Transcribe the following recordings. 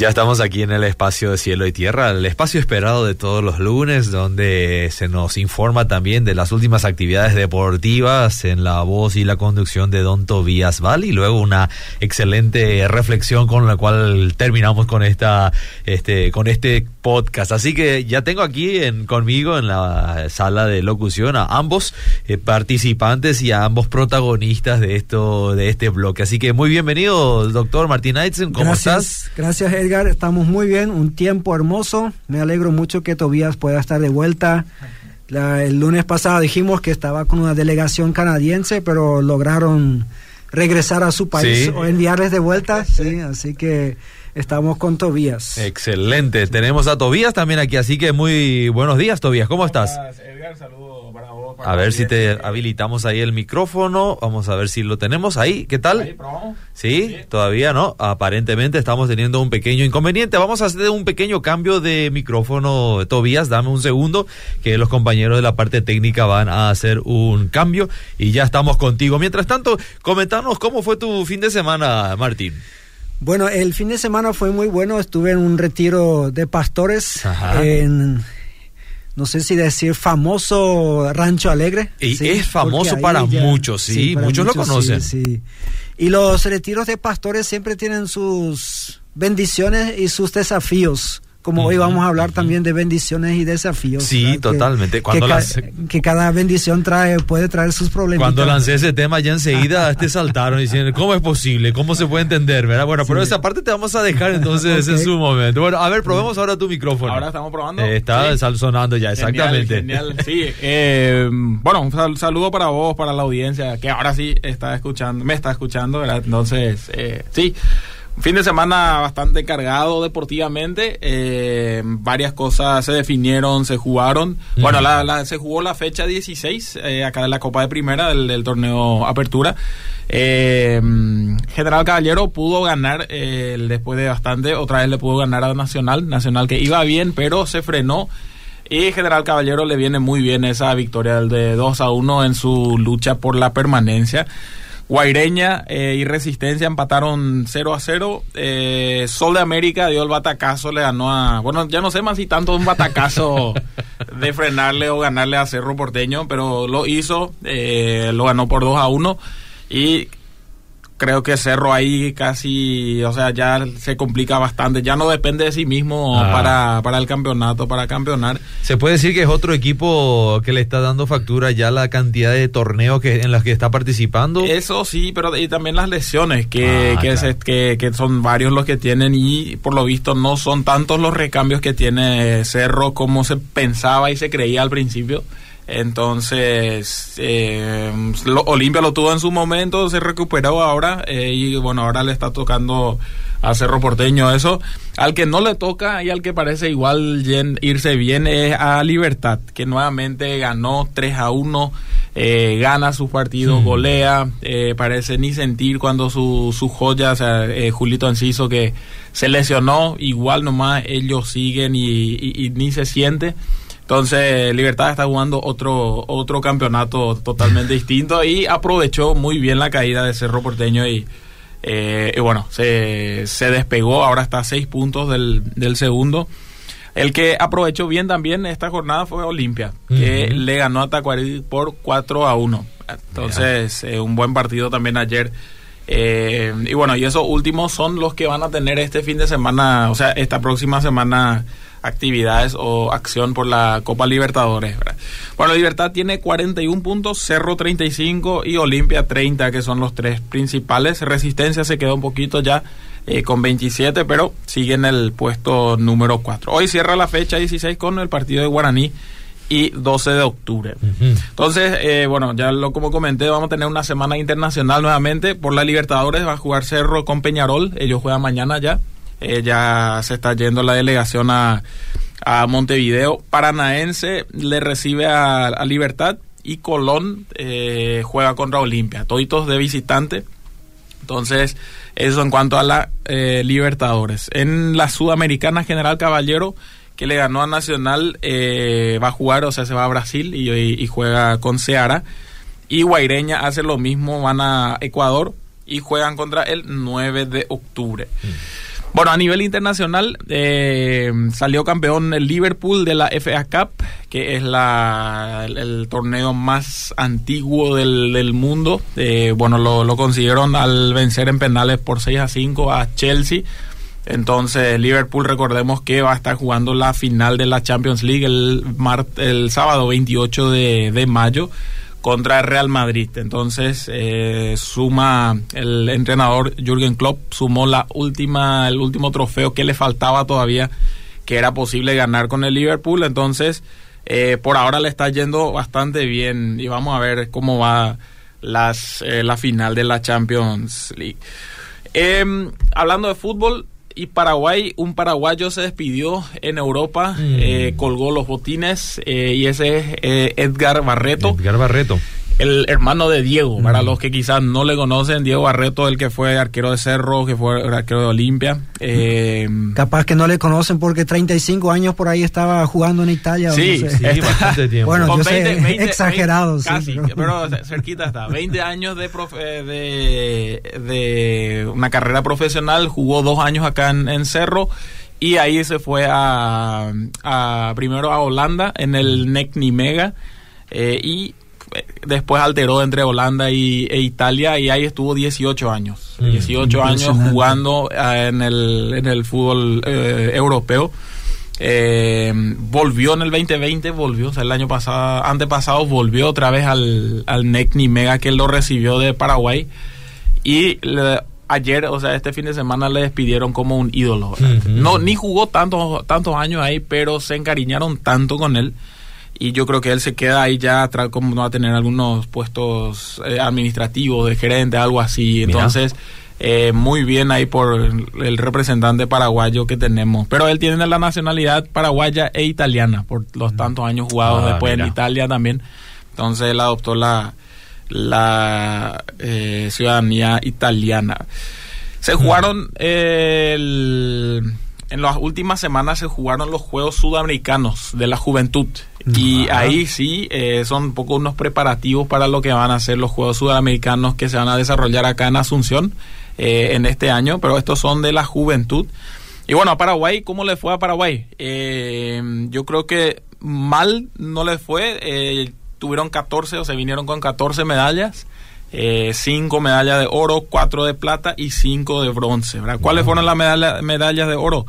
Ya estamos aquí en el espacio de cielo y tierra, el espacio esperado de todos los lunes, donde se nos informa también de las últimas actividades deportivas en la voz y la conducción de Don Tobías Val y luego una excelente reflexión con la cual terminamos con esta, este, con este podcast. Así que ya tengo aquí en, conmigo en la sala de locución a ambos eh, participantes y a ambos protagonistas de esto, de este bloque. Así que muy bienvenido, doctor Martín Aitzen, ¿cómo estás? Gracias, Edgar. Estamos muy bien, un tiempo hermoso. Me alegro mucho que Tobías pueda estar de vuelta. el lunes pasado dijimos que estaba con una delegación canadiense, pero lograron regresar a su país o enviarles de vuelta. Sí, así que estamos con Tobías. Excelente. Tenemos a Tobías también aquí, así que muy buenos días, Tobías. ¿Cómo estás? Edgar, saludos para vos. a ver si te habilitamos ahí el micrófono. Vamos a ver si lo tenemos ahí. ¿Qué tal? Ahí, ¿Sí? Todavía no. Aparentemente estamos teniendo un pequeño inconveniente. Vamos a hacer un pequeño cambio de micrófono, Tobías. Dame un segundo, que los compañeros de la parte técnica van a hacer un cambio y ya estamos contigo. Mientras tanto, comentanos cómo fue tu fin de semana, Martín. Bueno, el fin de semana fue muy bueno. Estuve en un retiro de pastores en no sé si decir famoso Rancho Alegre. Y es famoso para muchos, sí, muchos, lo conocen. Sí, y los retiros de pastores siempre tienen sus bendiciones y sus desafíos como hoy vamos a hablar también de bendiciones y desafíos. Sí, totalmente. Cuando que, cada bendición trae puede traer sus problemas. Cuando lancé ese tema ya enseguida te saltaron diciendo, ¿cómo es posible? ¿Cómo se puede entender? ¿verdad? Bueno, pero esa parte te vamos a dejar entonces en su momento. Bueno, a ver, probemos ahora tu micrófono. Ahora estamos probando. Eh, está sonando ya, exactamente. Genial, sí. Eh, bueno, un saludo para vos, para la audiencia, que ahora sí está escuchando, me está escuchando, ¿verdad? Entonces, eh, sí. Fin de semana bastante cargado deportivamente. Eh, varias cosas se definieron, se jugaron. Bueno, la, se jugó la fecha 16 eh, acá de la Copa de Primera del, torneo Apertura. Eh, General Caballero pudo ganar después de bastante. Otra vez le pudo ganar a Nacional. Nacional que iba bien, pero se frenó. Y General Caballero le viene muy bien esa victoria de 2 a 1 en su lucha por la permanencia. Guaireña eh, y Resistencia empataron 0 a 0. Eh, Sol de América dio el batacazo, le ganó a. Bueno, ya no sé más si tanto un batacazo de frenarle o ganarle a Cerro Porteño, pero lo hizo, eh, lo ganó por 2 a 1. Y creo que Cerro ahí casi, o sea, ya se complica bastante. Ya no depende de sí mismo para, para el campeonato, para campeonar. Se puede decir que es otro equipo que le está dando factura ya la cantidad de torneos que, en los que está participando. Eso sí, pero y también las lesiones, que, ah, que, que, son varios los que tienen y por lo visto no son tantos los recambios que tiene Cerro como se pensaba y se creía al principio. Entonces, eh, Olimpia lo tuvo en su momento, se recuperó ahora eh, y bueno, ahora le está tocando a Cerro Porteño eso. Al que no le toca y al que parece igual irse bien es a Libertad, que nuevamente ganó 3 a 1, eh, gana su partido, golea, eh, parece ni sentir cuando su, su joya, o sea, Julito Enciso que se lesionó, igual nomás ellos siguen y ni se siente. Entonces, Libertad está jugando otro, otro campeonato totalmente distinto y aprovechó muy bien la caída de Cerro Porteño y, eh, bueno, se, se, despegó, ahora está a seis puntos del, del, segundo. El que aprovechó bien también esta jornada fue Olimpia, que le ganó a Tacuarí por 4 a 1. Entonces, eh, un buen partido también ayer. Eh, y bueno, y esos últimos son los que van a tener este fin de semana, o sea, esta próxima semana actividades o acción por la Copa Libertadores. Bueno, Libertad tiene 41 puntos, Cerro 35 y Olimpia 30, que son los tres principales. Resistencia se quedó un poquito ya eh, con 27, pero sigue en el puesto número 4. Hoy cierra la fecha 16 con el partido de Guaraní y 12 de octubre. Entonces, eh, bueno, ya lo como comenté, vamos a tener una semana internacional nuevamente por la Libertadores. Va a jugar Cerro con Peñarol. Ellos juegan mañana ya. Eh, ya se está yendo la delegación a, a Montevideo. Paranaense le recibe a, Libertad y Colón eh, juega contra Olimpia. Toditos de visitante. Entonces, eso en cuanto a la eh, Libertadores. En la Sudamericana General Caballero, que le ganó a Nacional, va a jugar, o sea, se va a Brasil y, juega con Seara. Y Guaireña hace lo mismo, van a Ecuador y juegan contra el 9 de octubre. Mm. Bueno, a nivel internacional eh, salió campeón el Liverpool de la FA Cup, que es la, el, torneo más antiguo del, mundo. Eh, bueno, lo, lo, consiguieron al vencer en penales por 6 a 5 a Chelsea. Entonces, Liverpool, recordemos que va a estar jugando la final de la Champions League el, el sábado 28 de, de mayo contra Real Madrid. Entonces eh, suma el entrenador Jürgen Klopp sumó la última el último trofeo que le faltaba todavía que era posible ganar con el Liverpool. Entonces eh, por ahora le está yendo bastante bien y vamos a ver cómo va las eh, la final de la Champions League. Em, hablando de fútbol, y Paraguay, un paraguayo se despidió en Europa, mm. eh, colgó los botines eh, y ese es eh, Edgar Barreto. Edgar Barreto el hermano de Diego, para los que quizás no le conocen, Diego Barreto, el que fue arquero de Cerro, que fue arquero de Olimpia. Eh, Capaz que no le conocen porque 35 años por ahí estaba jugando en Italia. Sí, sí, bastante tiempo. Bueno, yo sé, exagerado. casi, pero... cerquita está. 20 años de, de, de, una carrera profesional, jugó dos años acá en, Cerro y ahí se fue a, a, primero a Holanda en el NEC Nimega eh, y después alteró entre Holanda y, e Italia y ahí estuvo 18 años. 18 mm, años jugando eh, en el, en el fútbol eh, europeo. Eh, volvió en el 2020, volvió, o sea, el año pasado, antepasado, volvió otra vez al, al NEC Mega que él lo recibió de Paraguay. Y ayer, o sea, este fin de semana le despidieron como un ídolo. No, ni jugó tantos, tantos años ahí, pero se encariñaron tanto con él y yo creo que él se queda ahí ya como no va a tener algunos puestos eh, administrativos de gerente algo así. Entonces eh, muy bien ahí por el representante paraguayo que tenemos. Pero él tiene la nacionalidad paraguaya e italiana por los tantos años jugados ah, después en Italia también. Entonces él adoptó la la eh, ciudadanía italiana. Se jugaron el en las últimas semanas se jugaron los Juegos Sudamericanos de la Juventud. Y ahí sí eh, son un poco unos preparativos para lo que van a ser los Juegos Sudamericanos que se van a desarrollar acá en Asunción eh, en este año, pero estos son de la Juventud. Y bueno, a Paraguay, ¿cómo le fue a Paraguay? Eh, yo creo que mal no le fue. tuvieron 14 o se vinieron con 14 medallas. 5 medallas de oro, 4 de plata y 5 de bronce. ¿Cuáles fueron las medallas de oro?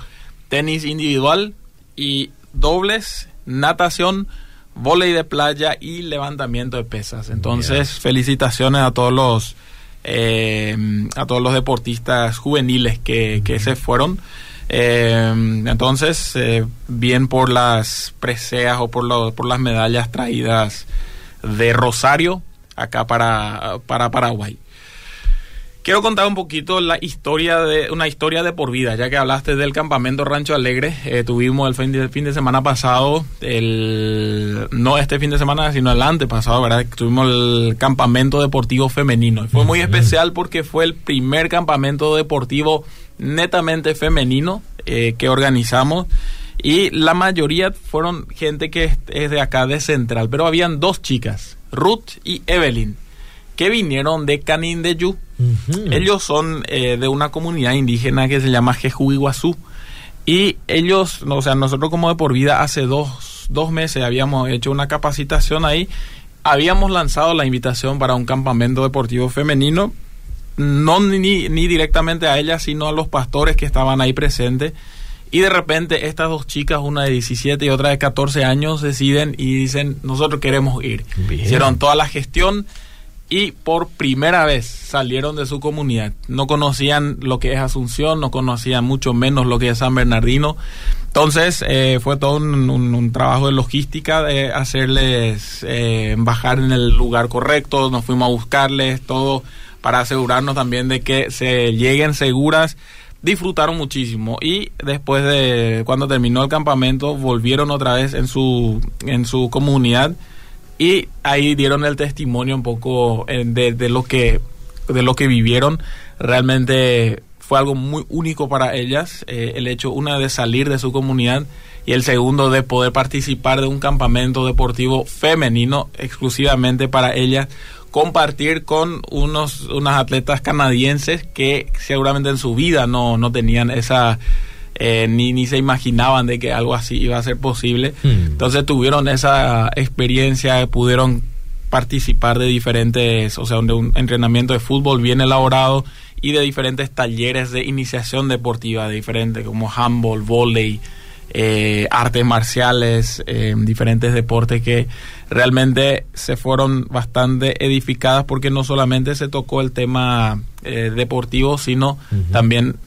Tenis individual y dobles natación, volei de playa y levantamiento de pesas. Entonces, felicitaciones a todos los eh, a todos los deportistas juveniles que, se fueron. Eh, entonces, eh, bien por las preseas o por, por las medallas traídas de Rosario acá para, para Paraguay. Quiero contar un poquito la historia de una historia de por vida, ya que hablaste del campamento Rancho Alegre. Eh, tuvimos el fin de, fin de semana pasado, el no este fin de semana, sino el antepasado, ¿verdad? Tuvimos el campamento deportivo femenino. fue muy especial porque fue el primer campamento deportivo netamente femenino eh, que organizamos. Y la mayoría fueron gente que es de acá de Central, pero habían dos chicas, Ruth y Evelyn que vinieron de Canindeyú. Ellos son eh, de una comunidad indígena que se llama Jeju Iguazú. Y ellos, o sea, nosotros como de por vida hace dos, dos meses habíamos hecho una capacitación ahí. Habíamos lanzado la invitación para un campamento deportivo femenino, no ni, ni directamente a ellas, sino a los pastores que estaban ahí presentes. Y de repente estas dos chicas, una de 17 y otra de 14 años, deciden y dicen, nosotros queremos ir. Hicieron toda la gestión y por primera vez salieron de su comunidad. No conocían lo que es Asunción, no conocían mucho menos lo que es San Bernardino. Entonces eh, fue todo un, trabajo de logística de hacerles eh, bajar en el lugar correcto, nos fuimos a buscarles todo para asegurarnos también de que se lleguen seguras. Disfrutaron muchísimo y después de cuando terminó el campamento volvieron otra vez en su en su comunidad y ahí dieron el testimonio un poco eh, de, lo que de lo que vivieron. Realmente fue algo muy único para ellas eh, el hecho una de salir de su comunidad y el segundo de poder participar de un campamento deportivo femenino exclusivamente para ellas compartir con unos unas atletas canadienses que seguramente en su vida no, no tenían esa eh, ni, ni se imaginaban de que algo así iba a ser posible. Hmm. Entonces tuvieron esa experiencia, pudieron participar de diferentes, o sea, de un entrenamiento de fútbol bien elaborado y de diferentes talleres de iniciación deportiva diferentes como handball, volley, eh, artes marciales, eh, diferentes deportes que realmente se fueron bastante edificadas porque no solamente se tocó el tema eh, deportivo, sino también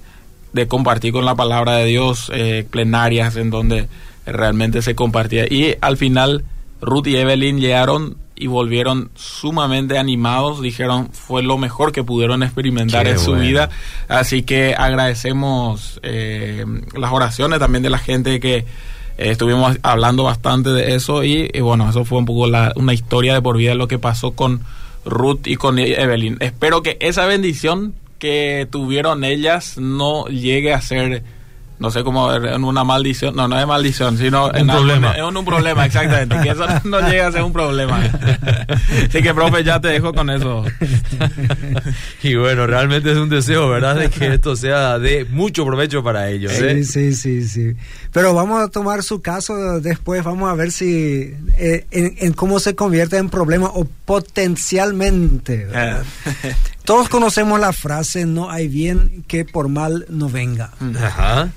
de compartir con la palabra de Dios, eh, plenarias en donde realmente se compartía. Y al final Ruth y Evelyn llegaron y volvieron sumamente animados, dijeron fue lo mejor que pudieron experimentar en su vida, así que agradecemos eh, las oraciones también de la gente que eh, estuvimos hablando bastante de eso y, bueno, eso fue un poco la, una historia de por vida de lo que pasó con Ruth y con Evelyn. Espero que esa bendición que tuvieron ellas no llegue a ser no sé cómo en una maldición, no, no es maldición, sino un problema. es un, problema, exactamente, que eso no llegue a ser un problema. Así que, profe, ya te dejo con eso. Y bueno, realmente es un deseo, ¿verdad? De que esto sea de mucho provecho para ellos. ¿eh? Sí, sí, sí, sí. Pero vamos a tomar su caso después, vamos a ver si, eh, en, cómo se convierte en problema o potencialmente. Todos conocemos la frase, no hay bien que por mal no venga. Ajá.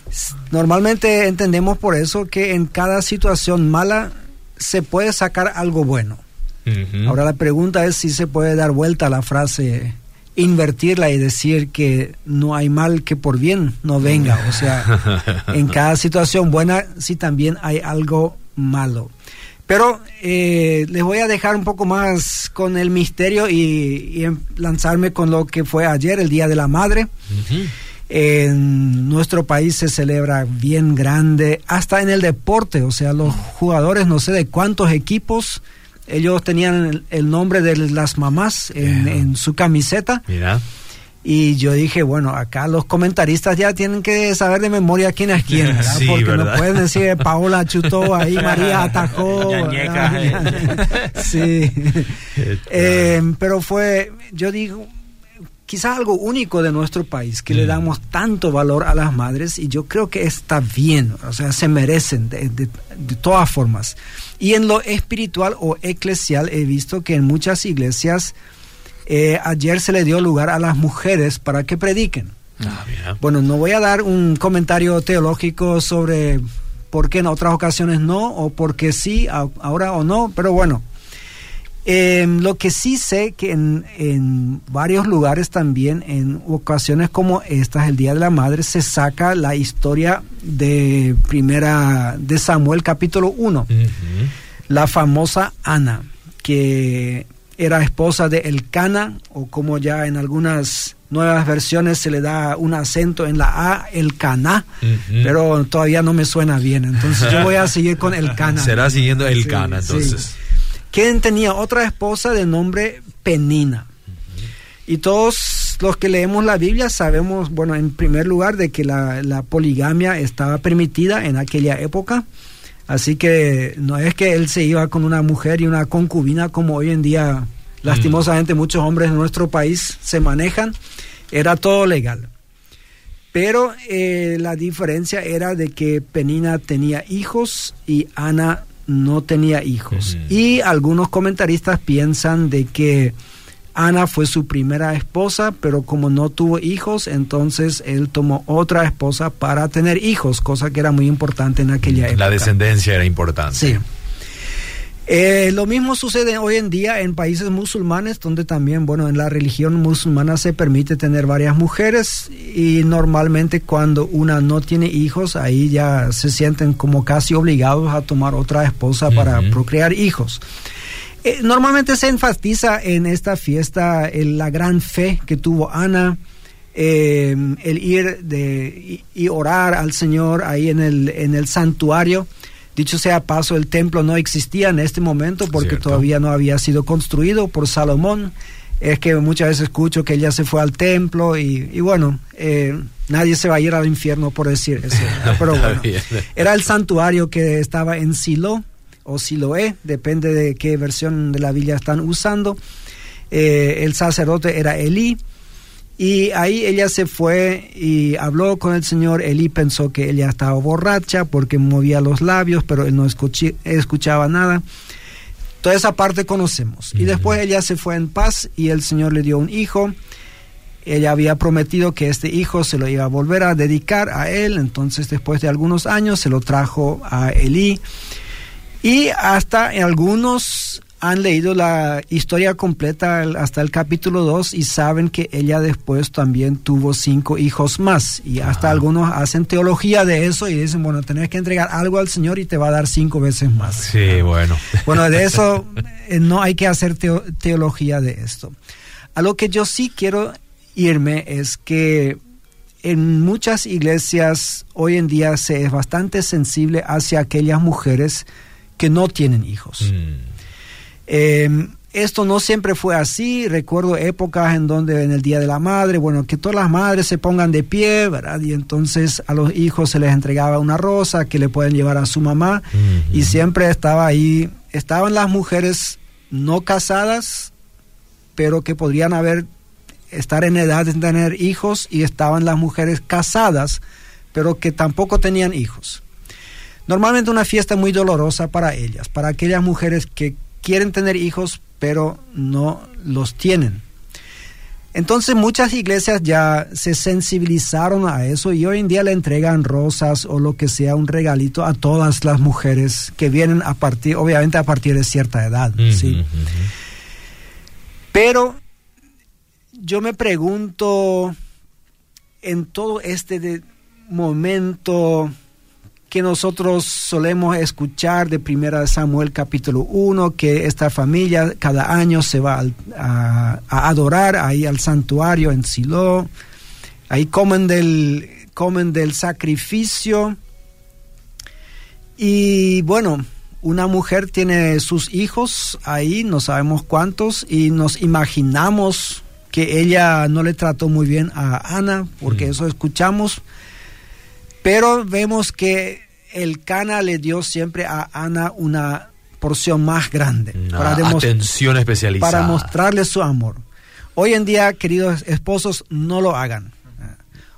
Normalmente entendemos por eso que en cada situación mala se puede sacar algo bueno. Ahora la pregunta es si se puede dar vuelta a la frase, invertirla y decir que no hay mal que por bien no venga. O sea, en cada situación buena sí también hay algo malo. Pero eh, les voy a dejar un poco más con el misterio y, lanzarme con lo que fue ayer, el Día de la Madre. En nuestro país se celebra bien grande, hasta en el deporte, o sea, los jugadores, no sé de cuántos equipos, ellos tenían el, nombre de las mamás en, su camiseta. Mira. Y yo dije, bueno, acá los comentaristas ya tienen que saber de memoria quién es quién, ¿verdad? Porque no pueden decir Paola chutó ahí, María atajó. sí. Eh, pero fue, yo digo, quizás algo único de nuestro país, que le mm. damos tanto valor a las madres y yo creo que está bien, o sea, se merecen de, de, todas formas. Y en lo espiritual o eclesial he visto que en muchas iglesias eh, ayer se le dio lugar a las mujeres para que prediquen. Ah, bueno, no voy a dar un comentario teológico sobre por qué en otras ocasiones no, o por qué sí, ahora o no, pero bueno. Em, lo que sí sé que en, en, varios lugares también, en ocasiones como estas, el Día de la Madre, se saca la historia de primera de Samuel capítulo 1. La famosa Ana, que era esposa de Elcana, o como ya en algunas nuevas versiones se le da un acento en la A, Elcana, pero todavía no me suena bien, entonces yo voy a seguir con Elcana. Será siguiendo Elcana, entonces. Quien tenía otra esposa de nombre Penina. Y todos los que leemos la Biblia sabemos, bueno, en primer lugar, de que la, la poligamia estaba permitida en aquella época. Así que no es que él se iba con una mujer y una concubina como hoy en día lastimosamente muchos hombres en nuestro país se manejan. Era todo legal. Pero eh, la diferencia era de que Penina tenía hijos y Ana no tenía hijos. Y algunos comentaristas piensan de que Ana fue su primera esposa, pero como no tuvo hijos, entonces él tomó otra esposa para tener hijos, cosa que era muy importante en aquella época. La descendencia era importante. Sí. Eh, lo mismo sucede hoy en día en países musulmanes, donde también, bueno, en la religión musulmana se permite tener varias mujeres y normalmente cuando una no tiene hijos, ahí ya se sienten como casi obligados a tomar otra esposa para procrear hijos. Eh, normalmente se enfatiza en esta fiesta la gran fe que tuvo Ana, em, el ir de, y, orar al Señor ahí en el, en el santuario. Dicho sea paso, el templo no existía en este momento porque todavía no había sido construido por Salomón. es que muchas veces escucho que ella se fue al templo y, bueno, eh, nadie se va a ir al infierno por decir eso. Pero bueno, era el santuario que estaba en Silo o Siloé, depende de qué versión de la Biblia están usando. Eh, el sacerdote era Elí. Y ahí ella se fue y habló con el Señor. Elí pensó que ella estaba borracha porque movía los labios, pero él no escuchaba nada. Toda esa parte conocemos. Y después ella se fue en paz y el Señor le dio un hijo. Ella había prometido que este hijo se lo iba a volver a dedicar a él. Entonces después de algunos años se lo trajo a Elí. Y hasta algunos han leído la historia completa hasta el capítulo 2 y saben que ella después también tuvo cinco hijos más. Y hasta algunos hacen teología de eso y dicen, bueno, tenés que entregar algo al Señor y te va a dar cinco veces más. Sí, bueno. Bueno, de eso eh, no hay que hacer teología de esto. A lo que yo sí quiero irme es que en muchas iglesias hoy en día se es bastante sensible hacia aquellas mujeres que no tienen hijos. Mm. Em, esto no siempre fue así. Recuerdo épocas en donde en el Día de la Madre, bueno, que todas las madres se pongan de pie, ¿verdad? Y entonces a los hijos se les entregaba una rosa que le pueden llevar a su mamá. Y siempre estaba ahí, estaban las mujeres no casadas, pero que podrían haber, estar en edad de tener hijos, y estaban las mujeres casadas, pero que tampoco tenían hijos. Normalmente una fiesta muy dolorosa para ellas, para aquellas mujeres que quieren tener hijos, pero no los tienen. Entonces muchas iglesias ya se sensibilizaron a eso y hoy en día le entregan rosas o lo que sea, un regalito a todas las mujeres que vienen a partir, obviamente a partir de cierta edad. ¿sí? Pero yo me pregunto en todo este momento que nosotros solemos escuchar de Primera Samuel capítulo 1, que esta familia cada año se va a, adorar ahí al santuario en Silo, ahí comen del, comen del sacrificio. Y bueno, una mujer tiene sus hijos ahí, no sabemos cuántos, y nos imaginamos que ella no le trató muy bien a Ana, porque mm. eso escuchamos pero vemos que el Cana le dio siempre a Ana una porción más grande. para atención especializada. Para mostrarle su amor. Hoy en día, queridos esposos, no lo hagan.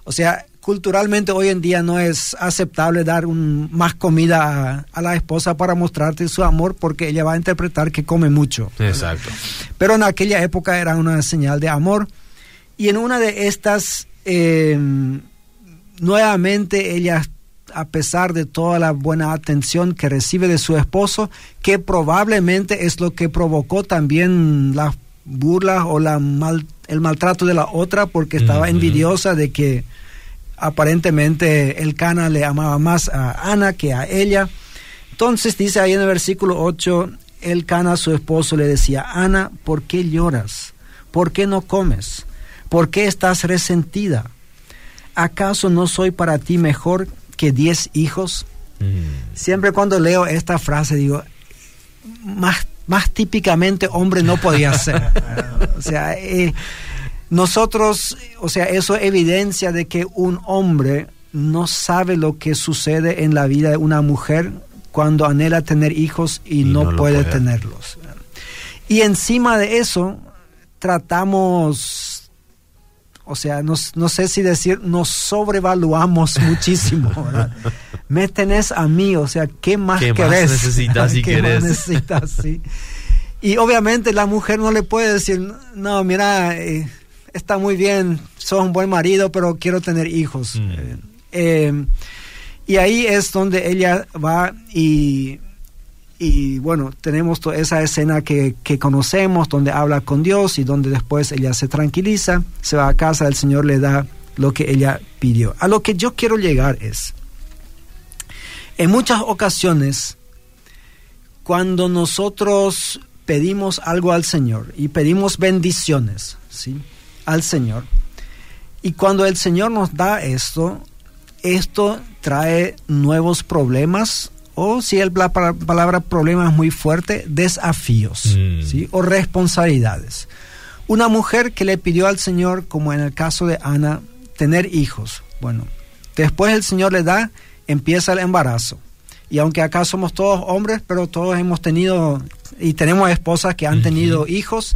O sea, culturalmente hoy en día no es aceptable dar un, más comida a, la esposa para mostrarte su amor porque ella va a interpretar que come mucho. Exacto. Pero en aquella época era una señal de amor. Y en una de estas eh, nuevamente ella, a pesar de toda la buena atención que recibe de su esposo, que probablemente es lo que provocó también la burla o la mal, el maltrato de la otra, porque estaba envidiosa de que aparentemente el Cana le amaba más a Ana que a ella. Entonces dice ahí en el versículo 8, el Cana su esposo le decía, Ana, ¿por qué lloras? ¿Por qué no comes? ¿Por qué estás resentida? ¿Acaso no soy para ti mejor que diez hijos? Mm. Siempre cuando leo esta frase digo, más, más típicamente hombre no podía ser. o sea, eh, nosotros, o sea, eso evidencia de que un hombre no sabe lo que sucede en la vida de una mujer cuando anhela tener hijos y, no, puede tenerlos. Y encima de eso, tratamos o sea, no, sé si decir, nos sobrevaluamos muchísimo. Me tenés a mí, o sea, ¿qué más ¿Qué querés? Más necesitas si ¿Qué más necesitas, sí. Y obviamente la mujer no le puede decir, no, mira, eh, está muy bien, sos un buen marido, pero quiero tener hijos. Mm. Eh, y ahí es donde ella va y y bueno, tenemos toda esa escena que, conocemos, donde habla con Dios y donde después ella se tranquiliza, se va a casa, el Señor le da lo que ella pidió. A lo que yo quiero llegar es, en muchas ocasiones, cuando nosotros pedimos algo al Señor y pedimos bendiciones, ¿sí? Al Señor, y cuando el Señor nos da esto, esto trae nuevos problemas o si el, la palabra problema es muy fuerte, desafíos mm. ¿sí? o responsabilidades. Una mujer que le pidió al Señor, como en el caso de Ana, tener hijos. Bueno, después el Señor le da, empieza el embarazo. Y aunque acá somos todos hombres, pero todos hemos tenido y tenemos esposas que han tenido hijos,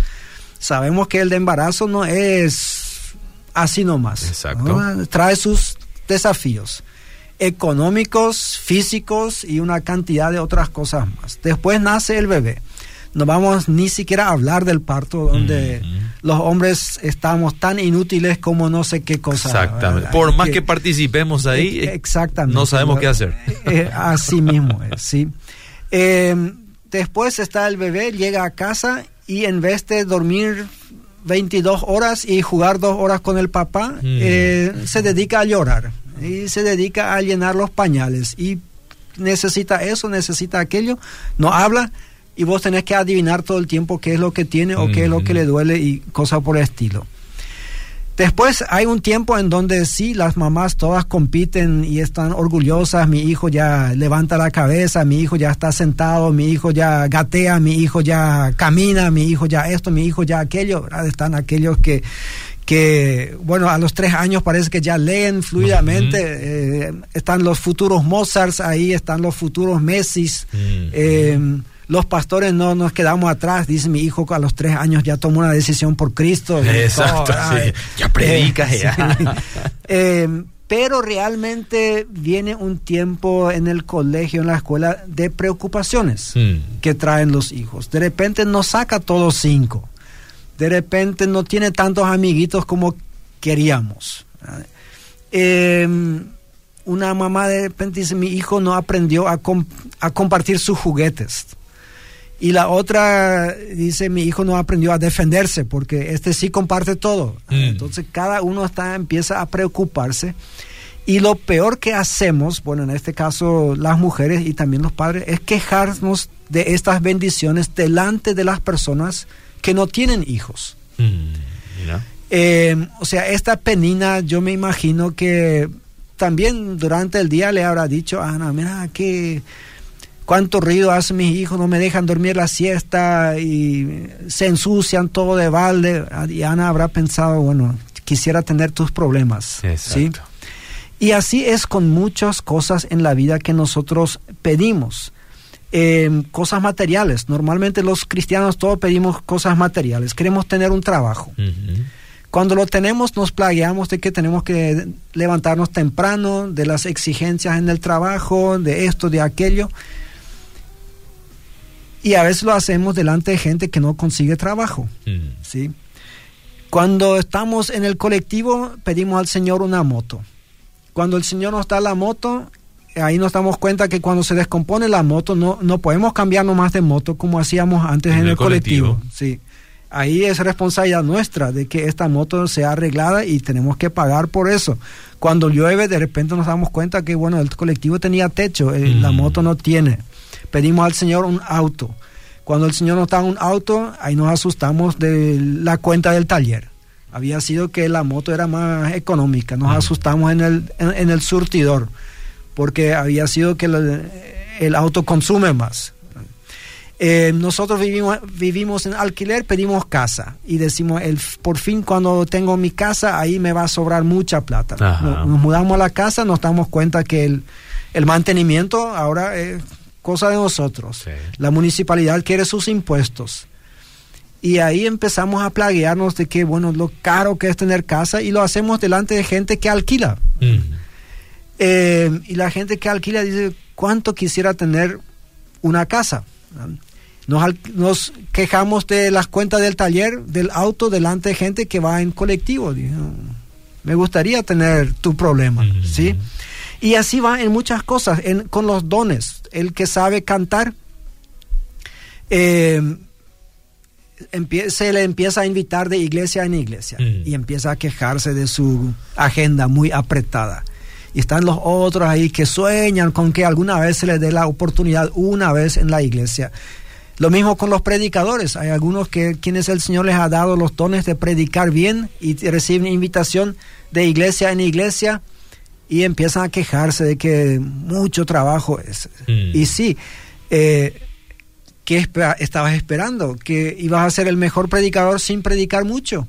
sabemos que el de embarazo no es así nomás. Exacto. Trae sus desafíos económicos, físicos y una cantidad de otras cosas más. Después nace el bebé. No vamos ni siquiera a hablar del parto donde los hombres estamos tan inútiles como no sé qué cosa. Exactamente. Por más que, participemos ahí, exactamente. no sabemos qué hacer. Eh, así mismo es, sí. Em, después está el bebé, llega a casa y en vez de dormir 22 horas y jugar dos horas con el papá, mm. eh, se dedica a llorar y se dedica a llenar los pañales. Y necesita eso, necesita aquello, no habla y vos tenés que adivinar todo el tiempo qué es lo que tiene o qué es lo que le duele y cosas por el estilo. Después hay un tiempo en donde sí, las mamás todas compiten y están orgullosas, mi hijo ya levanta la cabeza, mi hijo ya está sentado, mi hijo ya gatea, mi hijo ya camina, mi hijo ya esto, mi hijo ya aquello, están aquellos que, que, bueno, a los tres años parece que ya leen fluidamente, eh, están los futuros Mozarts ahí, están los futuros Messis. eh, los pastores no nos quedamos atrás, dice mi hijo a los tres años ya tomó una decisión por Cristo. Exacto, ya predicas eh, pero realmente viene un tiempo en el colegio, en la escuela, de preocupaciones hmm. que traen los hijos. De repente no saca todos cinco. De repente no tiene tantos amiguitos como queríamos. Eh, una mamá de repente dice, mi hijo no aprendió a, a compartir sus juguetes. Y la otra dice, mi hijo no aprendió a defenderse porque este sí comparte todo. Mm. Entonces cada uno está, empieza a preocuparse. Y lo peor que hacemos, bueno, en este caso las mujeres y también los padres, es quejarnos de estas bendiciones delante de las personas que no tienen hijos. Mm, eh, o sea, esta penina, yo me imagino que también durante el día le habrá dicho, Ana, mira, que cuánto ruido hacen mis hijos, no me dejan dormir la siesta y se ensucian todo de balde. Y Ana habrá pensado, bueno, quisiera tener tus problemas. ¿sí? Y así es con muchas cosas en la vida que nosotros pedimos. Eh, cosas materiales. Normalmente los cristianos todos pedimos cosas materiales. Queremos tener un trabajo. Cuando lo tenemos nos plagueamos de que tenemos que levantarnos temprano, de las exigencias en el trabajo, de esto, de aquello. Y a veces lo hacemos delante de gente que no consigue trabajo. Mm. ¿sí? Cuando estamos en el colectivo, pedimos al Señor una moto. Cuando el Señor nos da la moto, ahí nos damos cuenta que cuando se descompone la moto, no, no podemos cambiarnos más de moto como hacíamos antes en, el, colectivo. Sí. Ahí es responsabilidad nuestra de que esta moto sea arreglada y tenemos que pagar por eso. Cuando llueve, de repente nos damos cuenta que, bueno, el colectivo tenía techo, eh, la mm. moto no tiene pedimos al Señor un auto. Cuando el Señor nos da un auto, ahí nos asustamos de la cuenta del taller. Había sido que la moto era más económica, nos asustamos en el, en, el surtidor, porque había sido que el, auto consume más. Eh, nosotros vivimos, vivimos en alquiler, pedimos casa y decimos, el, por fin cuando tengo mi casa, ahí me va a sobrar mucha plata. Nos, mudamos a la casa, nos damos cuenta que el, el mantenimiento ahora es cosa de nosotros. La municipalidad quiere sus impuestos. Y ahí empezamos a plaguearnos de que, bueno, lo caro que es tener casa y lo hacemos delante de gente que alquila. Mm. Eh, y la gente que alquila dice, ¿cuánto quisiera tener una casa? Nos, nos, quejamos de las cuentas del taller, del auto, delante de gente que va en colectivo. me gustaría tener tu problema. ¿sí? Y así va en muchas cosas, en, con los dones. El que sabe cantar, eh, se le empieza a invitar de iglesia en iglesia mm. y empieza a quejarse de su agenda muy apretada. Y están los otros ahí que sueñan con que alguna vez se les dé la oportunidad una vez en la iglesia. Lo mismo con los predicadores. Hay algunos que quienes el Señor les ha dado los dones de predicar bien y reciben invitación de iglesia en iglesia y empiezan a quejarse de que mucho trabajo es. Mm. Y sí, eh, ¿qué estabas esperando? Que ibas a ser el mejor predicador sin predicar mucho.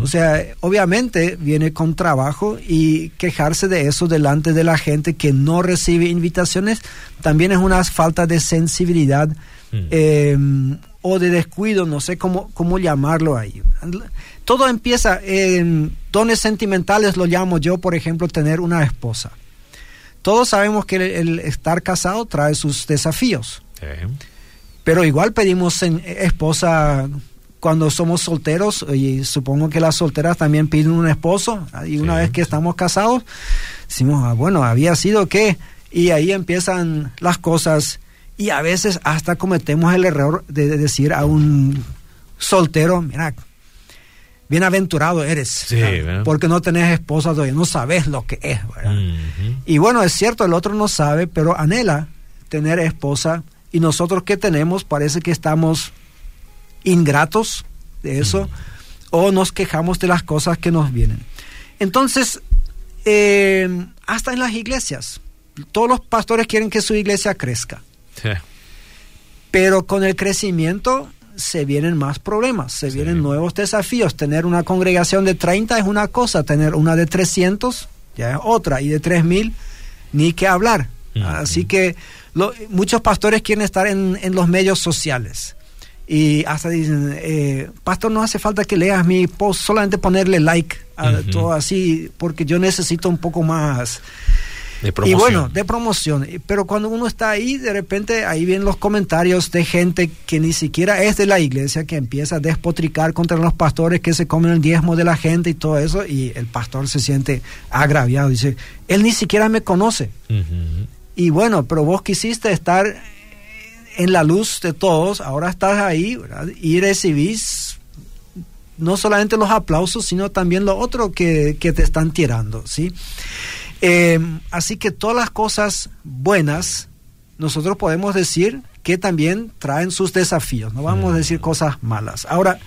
O sea, obviamente viene con trabajo y quejarse de eso delante de la gente que no recibe invitaciones también es una falta de sensibilidad em, o de descuido, no sé cómo, cómo llamarlo ahí. Todo empieza en dones sentimentales, lo llamo yo, por ejemplo, tener una esposa. Todos sabemos que el, estar casado trae sus desafíos. Pero igual pedimos en, esposa cuando somos solteros, y supongo que las solteras también piden un esposo, y una vez que estamos casados, decimos, ah, bueno, había sido que, y ahí empiezan las cosas, y a veces hasta cometemos el error de, decir a un soltero, mira, bienaventurado eres, porque no tenés esposa todavía, no sabes lo que es, Y bueno, es cierto, el otro no sabe, pero anhela tener esposa y nosotros que tenemos parece que estamos ingratos de eso o nos quejamos de las cosas que nos vienen. Entonces, eh, hasta en las iglesias, todos los pastores quieren que su iglesia crezca. Pero con el crecimiento se vienen más problemas, se vienen nuevos desafíos. Tener una congregación de 30 es una cosa, tener una de 300 ya es otra, y de 3000 ni que hablar. Así que muchos pastores quieren estar en, los medios sociales. Y hasta dicen, eh, pastor, no hace falta que leas mi post, solamente ponerle like a todo así, porque yo necesito un poco más. De y bueno, de promoción. Pero cuando uno está ahí, de repente ahí vienen los comentarios de gente que ni siquiera es de la iglesia, que empieza a despotricar contra los pastores que se comen el diezmo de la gente y todo eso. Y el pastor se siente agraviado. Dice, él ni siquiera me conoce. Y bueno, pero vos quisiste estar en la luz de todos, ahora estás ahí y recibís no solamente los aplausos, sino también lo otro que, te están tirando, ¿sí? Em, así que todas las cosas buenas, nosotros podemos decir que también traen sus desafíos, no vamos a decir mm. cosas malas. Ahora,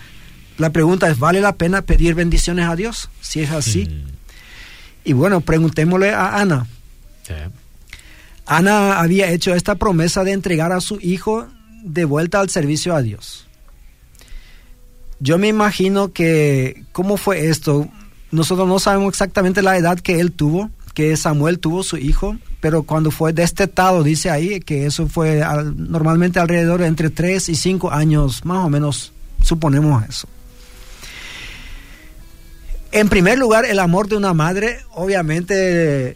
la pregunta es, ¿vale la pena pedir bendiciones a Dios? Si es así. Mm. Y bueno, preguntémosle a Ana. Ana había hecho esta promesa de entregar a su hijo de vuelta al servicio a Dios. Yo me imagino que, ¿cómo fue esto? Nosotros no sabemos exactamente la edad que él tuvo, que Samuel tuvo su hijo, pero cuando fue destetado, dice ahí que eso fue normalmente alrededor de entre 3 y 5 años, más o menos, suponemos eso. En primer lugar, el amor de una madre, obviamente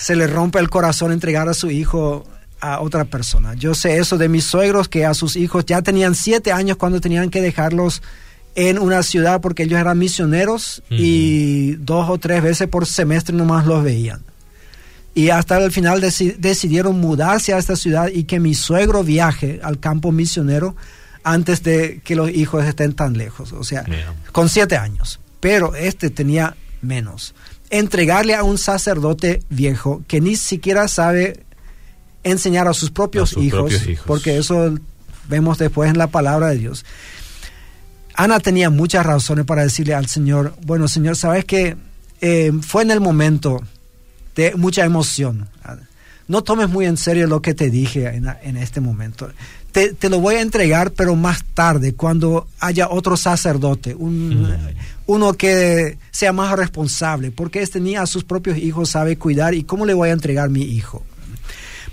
se le rompe el corazón entregar a su hijo a otra persona. Yo sé eso de mis suegros que a sus hijos ya tenían siete años cuando tenían que dejarlos en una ciudad porque ellos eran misioneros y dos o tres veces por semestre nomás los veían. Y hasta el final decidieron mudarse a esta ciudad y que mi suegro viaje al campo misionero antes de que los hijos estén tan lejos, o sea, con siete años. Pero este tenía menos entregarle a un sacerdote viejo que ni siquiera sabe enseñar a sus propios, hijos, porque eso vemos después en la palabra de Dios. Ana tenía muchas razones para decirle al Señor, bueno Señor, sabes que eh, fue en el momento de mucha emoción. No tomes muy en serio lo que te dije en, este momento. Te, lo voy a entregar, pero más tarde, cuando haya otro sacerdote, un, mm uno que sea más responsable, porque este ni a sus propios hijos sabe cuidar y cómo le voy a entregar mi hijo.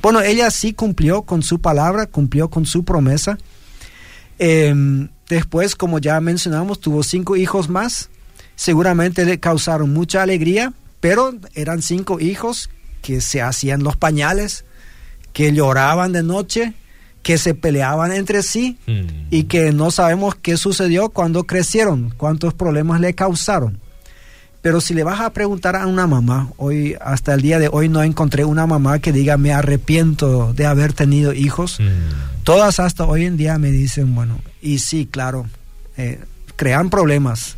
Bueno, ella sí cumplió con su palabra, cumplió con su promesa. Em, después, como ya mencionamos, tuvo cinco hijos más. Seguramente le causaron mucha alegría, pero eran cinco hijos que se hacían los pañales, que lloraban de noche, que se peleaban entre sí mm. y que no sabemos qué sucedió cuando crecieron, cuántos problemas le causaron. Pero si le vas a preguntar a una mamá, hoy hasta el día de hoy no encontré una mamá que diga me arrepiento de haber tenido hijos. Mm. Todas hasta hoy en día me dicen, bueno, y sí, claro, eh, crean problemas,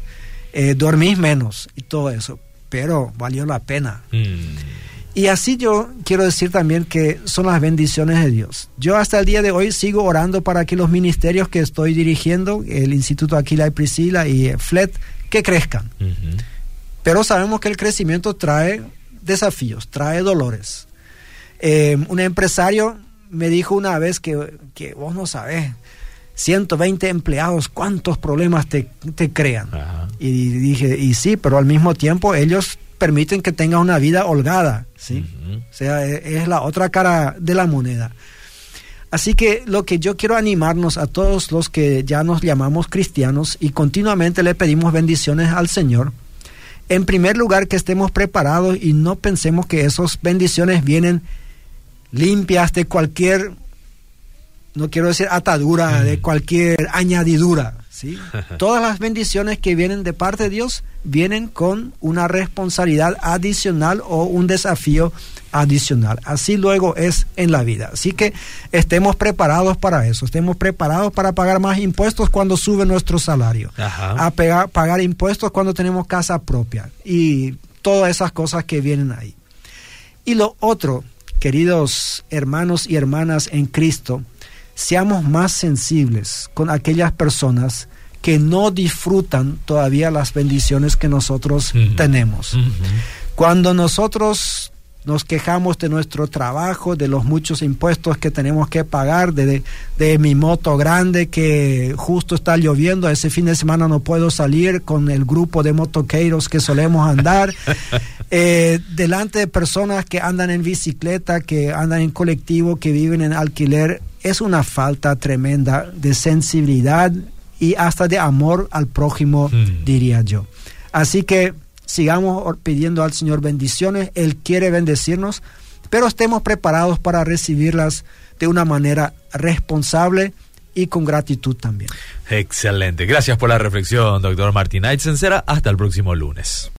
eh, dormís menos y todo eso, pero valió la pena. Mm. Y así yo quiero decir también que son las bendiciones de Dios. Yo hasta el día de hoy sigo orando para que los ministerios que estoy dirigiendo, el Instituto Aquila y Priscila y FLET, que crezcan. Pero sabemos que el crecimiento trae desafíos, trae dolores. Eh, un empresario me dijo una vez que, que vos no sabés, 120 empleados, ¿cuántos problemas te, te crean? Y dije, y sí, pero al mismo tiempo ellos permiten que tenga una vida holgada, ¿sí? O sea, e, es la otra cara de la moneda. Así que lo que yo quiero animarnos a todos los que ya nos llamamos cristianos y continuamente le pedimos bendiciones al Señor, en primer lugar que estemos preparados y no pensemos que esas bendiciones vienen limpias de cualquier, no quiero decir atadura, de cualquier añadidura. ¿Sí? Todas las bendiciones que vienen de parte de Dios vienen con una responsabilidad adicional o un desafío adicional. Así luego es en la vida. Así que estemos preparados para eso, estemos preparados para pagar más impuestos cuando sube nuestro salario, a pagar impuestos cuando tenemos casa propia y todas esas cosas que vienen ahí. Y lo otro, queridos hermanos y hermanas en Cristo, seamos más sensibles con aquellas personas que no disfrutan todavía las bendiciones que nosotros tenemos. Cuando nosotros nos quejamos de nuestro trabajo, de los muchos impuestos que tenemos que pagar, de, mi moto grande que justo está lloviendo, ese fin de semana no puedo salir con el grupo de motoqueiros que solemos andar, eh, delante de personas que andan en bicicleta, que andan en colectivo, que viven en alquiler, es una falta tremenda de sensibilidad y hasta de amor al prójimo, hmm. diría yo. Así que sigamos pidiendo al Señor bendiciones, Él quiere bendecirnos, pero estemos preparados para recibirlas de una manera responsable y con gratitud también. Excelente. Gracias por la reflexión, doctor Martín Será Hasta el próximo lunes.